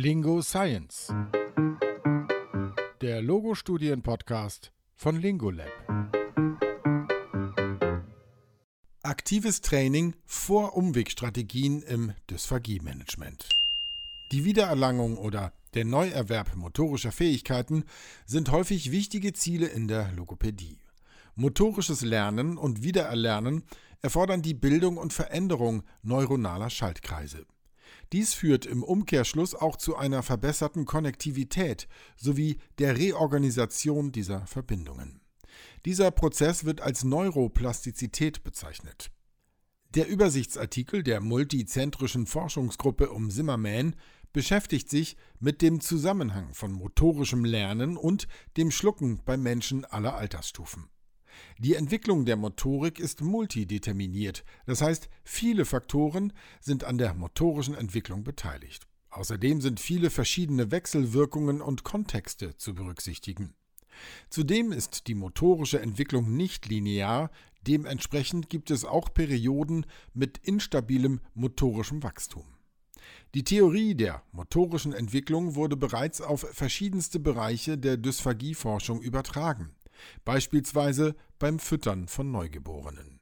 Lingo Science. Der Logo-Studien-Podcast von Lingolab. Aktives Training vor Umwegstrategien im Dysphagie-Management. Die Wiedererlangung oder der Neuerwerb motorischer Fähigkeiten sind häufig wichtige Ziele in der Logopädie. Motorisches Lernen und Wiedererlernen erfordern die Bildung und Veränderung neuronaler Schaltkreise. Dies führt im Umkehrschluss auch zu einer verbesserten Konnektivität sowie der Reorganisation dieser Verbindungen. Dieser Prozess wird als Neuroplastizität bezeichnet. Der Übersichtsartikel der multizentrischen Forschungsgruppe um Zimmerman beschäftigt sich mit dem Zusammenhang von motorischem Lernen und dem Schlucken bei Menschen aller Altersstufen. Die Entwicklung der Motorik ist multideterminiert, das heißt, viele Faktoren sind an der motorischen Entwicklung beteiligt. Außerdem sind viele verschiedene Wechselwirkungen und Kontexte zu berücksichtigen. Zudem ist die motorische Entwicklung nicht linear, dementsprechend gibt es auch Perioden mit instabilem motorischem Wachstum. Die Theorie der motorischen Entwicklung wurde bereits auf verschiedenste Bereiche der Dysphagieforschung übertragen beispielsweise beim Füttern von Neugeborenen.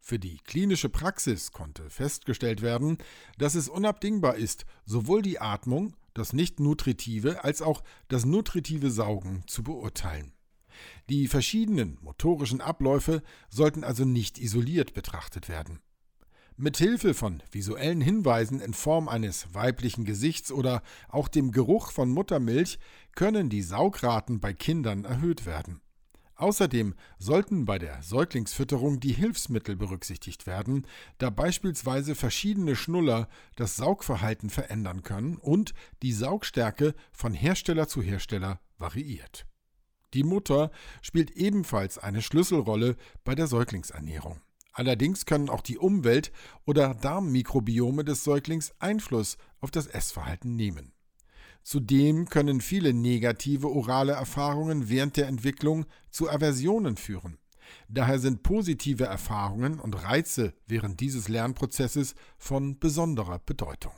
Für die klinische Praxis konnte festgestellt werden, dass es unabdingbar ist, sowohl die Atmung, das nicht-nutritive als auch das nutritive Saugen zu beurteilen. Die verschiedenen motorischen Abläufe sollten also nicht isoliert betrachtet werden. Mithilfe von visuellen Hinweisen in Form eines weiblichen Gesichts oder auch dem Geruch von Muttermilch können die Saugraten bei Kindern erhöht werden. Außerdem sollten bei der Säuglingsfütterung die Hilfsmittel berücksichtigt werden, da beispielsweise verschiedene Schnuller das Saugverhalten verändern können und die Saugstärke von Hersteller zu Hersteller variiert. Die Mutter spielt ebenfalls eine Schlüsselrolle bei der Säuglingsernährung. Allerdings können auch die Umwelt oder Darmmikrobiome des Säuglings Einfluss auf das Essverhalten nehmen. Zudem können viele negative orale Erfahrungen während der Entwicklung zu Aversionen führen. Daher sind positive Erfahrungen und Reize während dieses Lernprozesses von besonderer Bedeutung.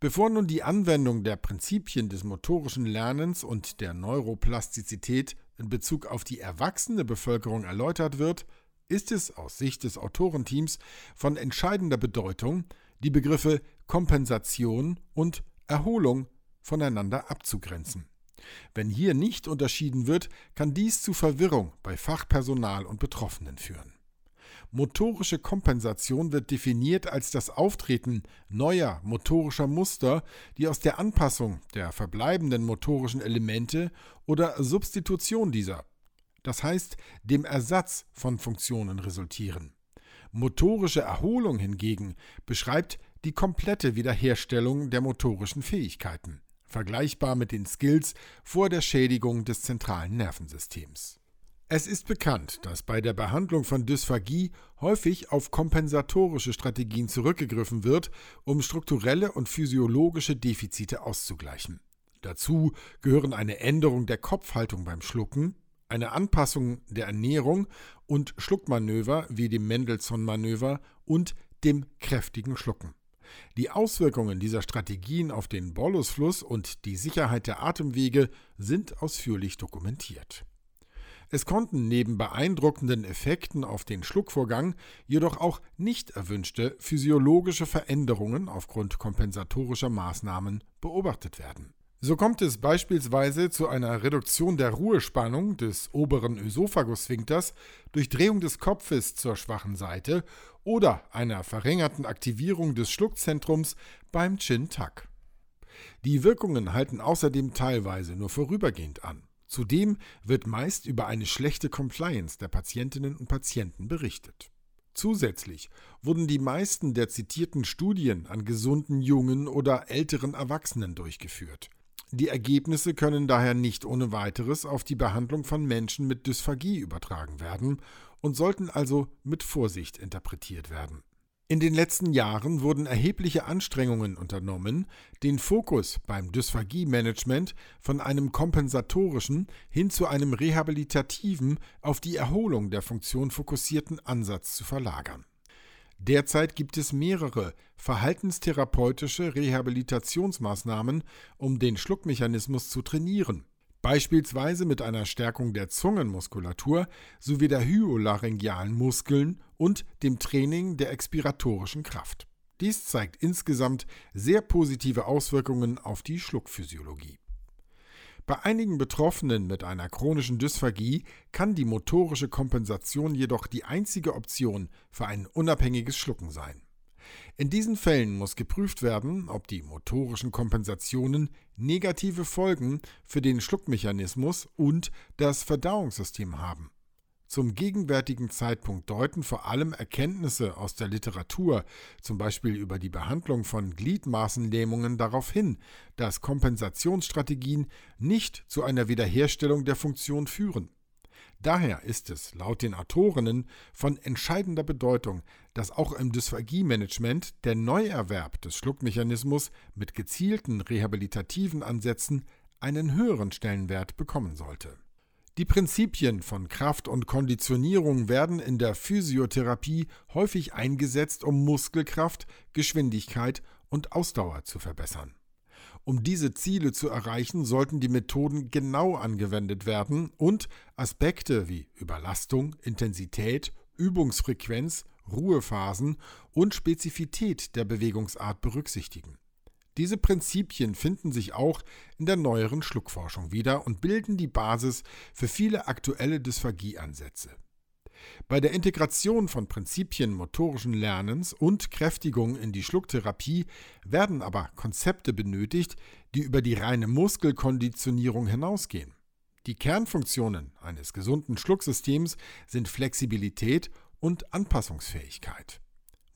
Bevor nun die Anwendung der Prinzipien des motorischen Lernens und der Neuroplastizität in Bezug auf die erwachsene Bevölkerung erläutert wird, ist es aus Sicht des Autorenteams von entscheidender Bedeutung, die Begriffe Kompensation und Erholung voneinander abzugrenzen. Wenn hier nicht unterschieden wird, kann dies zu Verwirrung bei Fachpersonal und Betroffenen führen. Motorische Kompensation wird definiert als das Auftreten neuer motorischer Muster, die aus der Anpassung der verbleibenden motorischen Elemente oder Substitution dieser, das heißt dem Ersatz von Funktionen resultieren. Motorische Erholung hingegen beschreibt die komplette Wiederherstellung der motorischen Fähigkeiten, vergleichbar mit den Skills vor der Schädigung des zentralen Nervensystems. Es ist bekannt, dass bei der Behandlung von Dysphagie häufig auf kompensatorische Strategien zurückgegriffen wird, um strukturelle und physiologische Defizite auszugleichen. Dazu gehören eine Änderung der Kopfhaltung beim Schlucken, eine Anpassung der Ernährung und Schluckmanöver wie dem Mendelssohn-Manöver und dem kräftigen Schlucken. Die Auswirkungen dieser Strategien auf den Bolusfluss und die Sicherheit der Atemwege sind ausführlich dokumentiert. Es konnten neben beeindruckenden Effekten auf den Schluckvorgang jedoch auch nicht erwünschte physiologische Veränderungen aufgrund kompensatorischer Maßnahmen beobachtet werden. So kommt es beispielsweise zu einer Reduktion der Ruhespannung des oberen Ösophagussphinkters durch Drehung des Kopfes zur schwachen Seite oder einer verringerten Aktivierung des Schluckzentrums beim Chin-Tuck. Die Wirkungen halten außerdem teilweise nur vorübergehend an. Zudem wird meist über eine schlechte Compliance der Patientinnen und Patienten berichtet. Zusätzlich wurden die meisten der zitierten Studien an gesunden jungen oder älteren Erwachsenen durchgeführt. Die Ergebnisse können daher nicht ohne weiteres auf die Behandlung von Menschen mit Dysphagie übertragen werden und sollten also mit Vorsicht interpretiert werden. In den letzten Jahren wurden erhebliche Anstrengungen unternommen, den Fokus beim Dysphagie-Management von einem kompensatorischen hin zu einem rehabilitativen, auf die Erholung der Funktion fokussierten Ansatz zu verlagern. Derzeit gibt es mehrere verhaltenstherapeutische Rehabilitationsmaßnahmen, um den Schluckmechanismus zu trainieren. Beispielsweise mit einer Stärkung der Zungenmuskulatur sowie der hyolaryngealen Muskeln und dem Training der expiratorischen Kraft. Dies zeigt insgesamt sehr positive Auswirkungen auf die Schluckphysiologie. Bei einigen Betroffenen mit einer chronischen Dysphagie kann die motorische Kompensation jedoch die einzige Option für ein unabhängiges Schlucken sein. In diesen Fällen muss geprüft werden, ob die motorischen Kompensationen negative Folgen für den Schluckmechanismus und das Verdauungssystem haben. Zum gegenwärtigen Zeitpunkt deuten vor allem Erkenntnisse aus der Literatur, zum Beispiel über die Behandlung von Gliedmaßenlähmungen, darauf hin, dass Kompensationsstrategien nicht zu einer Wiederherstellung der Funktion führen. Daher ist es laut den Autorinnen von entscheidender Bedeutung, dass auch im Dysphagie-Management der Neuerwerb des Schluckmechanismus mit gezielten rehabilitativen Ansätzen einen höheren Stellenwert bekommen sollte. Die Prinzipien von Kraft und Konditionierung werden in der Physiotherapie häufig eingesetzt, um Muskelkraft, Geschwindigkeit und Ausdauer zu verbessern. Um diese Ziele zu erreichen, sollten die Methoden genau angewendet werden und Aspekte wie Überlastung, Intensität, Übungsfrequenz, Ruhephasen und Spezifität der Bewegungsart berücksichtigen. Diese Prinzipien finden sich auch in der neueren Schluckforschung wieder und bilden die Basis für viele aktuelle Dysphagieansätze. Bei der Integration von Prinzipien motorischen Lernens und Kräftigung in die Schlucktherapie werden aber Konzepte benötigt, die über die reine Muskelkonditionierung hinausgehen. Die Kernfunktionen eines gesunden Schlucksystems sind Flexibilität und Anpassungsfähigkeit.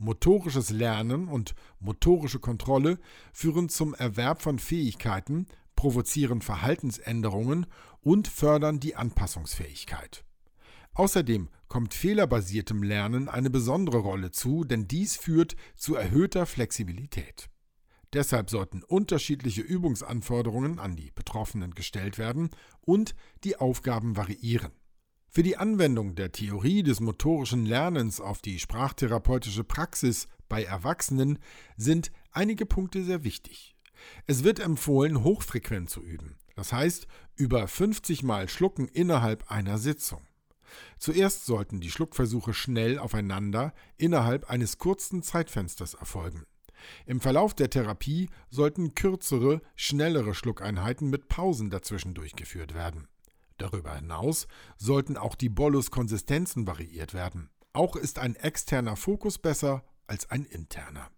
Motorisches Lernen und motorische Kontrolle führen zum Erwerb von Fähigkeiten, provozieren Verhaltensänderungen und fördern die Anpassungsfähigkeit. Außerdem kommt fehlerbasiertem Lernen eine besondere Rolle zu, denn dies führt zu erhöhter Flexibilität. Deshalb sollten unterschiedliche Übungsanforderungen an die Betroffenen gestellt werden und die Aufgaben variieren. Für die Anwendung der Theorie des motorischen Lernens auf die sprachtherapeutische Praxis bei Erwachsenen sind einige Punkte sehr wichtig. Es wird empfohlen, hochfrequent zu üben, das heißt über 50 Mal schlucken innerhalb einer Sitzung. Zuerst sollten die Schluckversuche schnell aufeinander innerhalb eines kurzen Zeitfensters erfolgen. Im Verlauf der Therapie sollten kürzere, schnellere Schluckeinheiten mit Pausen dazwischen durchgeführt werden. Darüber hinaus sollten auch die Bolus-Konsistenzen variiert werden. Auch ist ein externer Fokus besser als ein interner.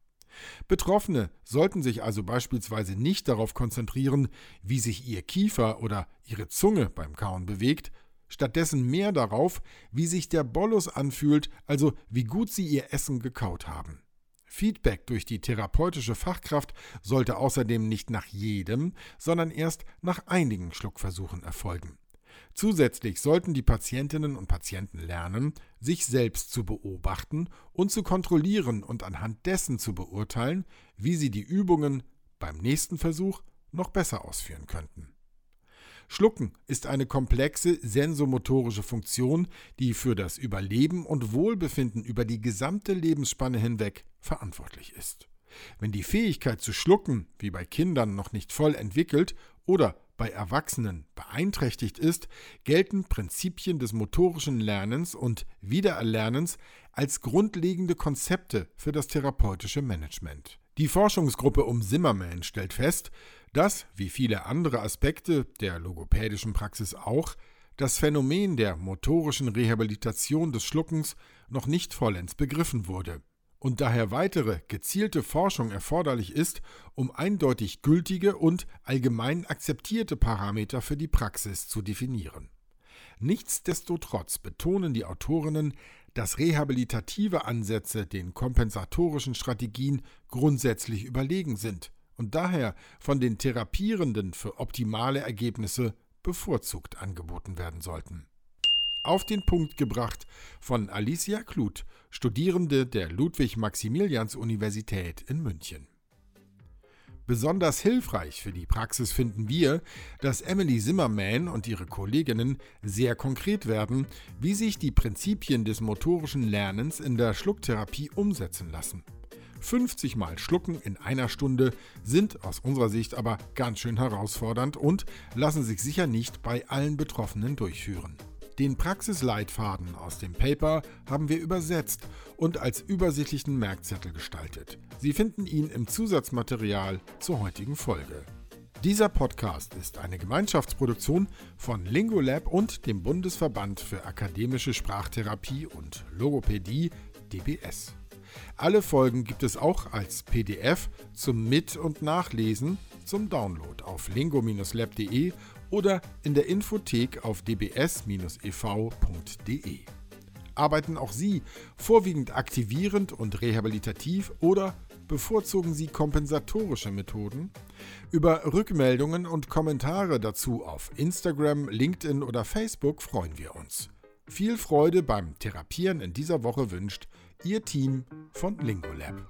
Betroffene sollten sich also beispielsweise nicht darauf konzentrieren, wie sich ihr Kiefer oder ihre Zunge beim Kauen bewegt, stattdessen mehr darauf, wie sich der Bolus anfühlt, also wie gut sie ihr Essen gekaut haben. Feedback durch die therapeutische Fachkraft sollte außerdem nicht nach jedem, sondern erst nach einigen Schluckversuchen erfolgen. Zusätzlich sollten die Patientinnen und Patienten lernen, sich selbst zu beobachten und zu kontrollieren und anhand dessen zu beurteilen, wie sie die Übungen beim nächsten Versuch noch besser ausführen könnten. Schlucken ist eine komplexe sensomotorische Funktion, die für das Überleben und Wohlbefinden über die gesamte Lebensspanne hinweg verantwortlich ist. Wenn die Fähigkeit zu schlucken, wie bei Kindern, noch nicht voll entwickelt oder bei Erwachsenen beeinträchtigt ist, gelten Prinzipien des motorischen Lernens und Wiedererlernens als grundlegende Konzepte für das therapeutische Management. Die Forschungsgruppe um Zimmerman stellt fest, dass, wie viele andere Aspekte der logopädischen Praxis auch, das Phänomen der motorischen Rehabilitation des Schluckens noch nicht vollends begriffen wurde und daher weitere gezielte Forschung erforderlich ist, um eindeutig gültige und allgemein akzeptierte Parameter für die Praxis zu definieren. Nichtsdestotrotz betonen die Autorinnen, dass rehabilitative Ansätze den kompensatorischen Strategien grundsätzlich überlegen sind und daher von den Therapierenden für optimale Ergebnisse bevorzugt angeboten werden sollten auf den Punkt gebracht von Alicia Kluth, Studierende der Ludwig-Maximilians-Universität in München. Besonders hilfreich für die Praxis finden wir, dass Emily Zimmerman und ihre Kolleginnen sehr konkret werden, wie sich die Prinzipien des motorischen Lernens in der Schlucktherapie umsetzen lassen. 50 Mal Schlucken in einer Stunde sind aus unserer Sicht aber ganz schön herausfordernd und lassen sich sicher nicht bei allen Betroffenen durchführen. Den Praxisleitfaden aus dem Paper haben wir übersetzt und als übersichtlichen Merkzettel gestaltet. Sie finden ihn im Zusatzmaterial zur heutigen Folge. Dieser Podcast ist eine Gemeinschaftsproduktion von Lingolab und dem Bundesverband für akademische Sprachtherapie und Logopädie DBS. Alle Folgen gibt es auch als PDF zum Mit- und Nachlesen zum Download auf lingo-lab.de oder in der Infothek auf dbs-ev.de. Arbeiten auch Sie vorwiegend aktivierend und rehabilitativ oder bevorzugen Sie kompensatorische Methoden? Über Rückmeldungen und Kommentare dazu auf Instagram, LinkedIn oder Facebook freuen wir uns. Viel Freude beim Therapieren in dieser Woche wünscht Ihr Team von Lingolab.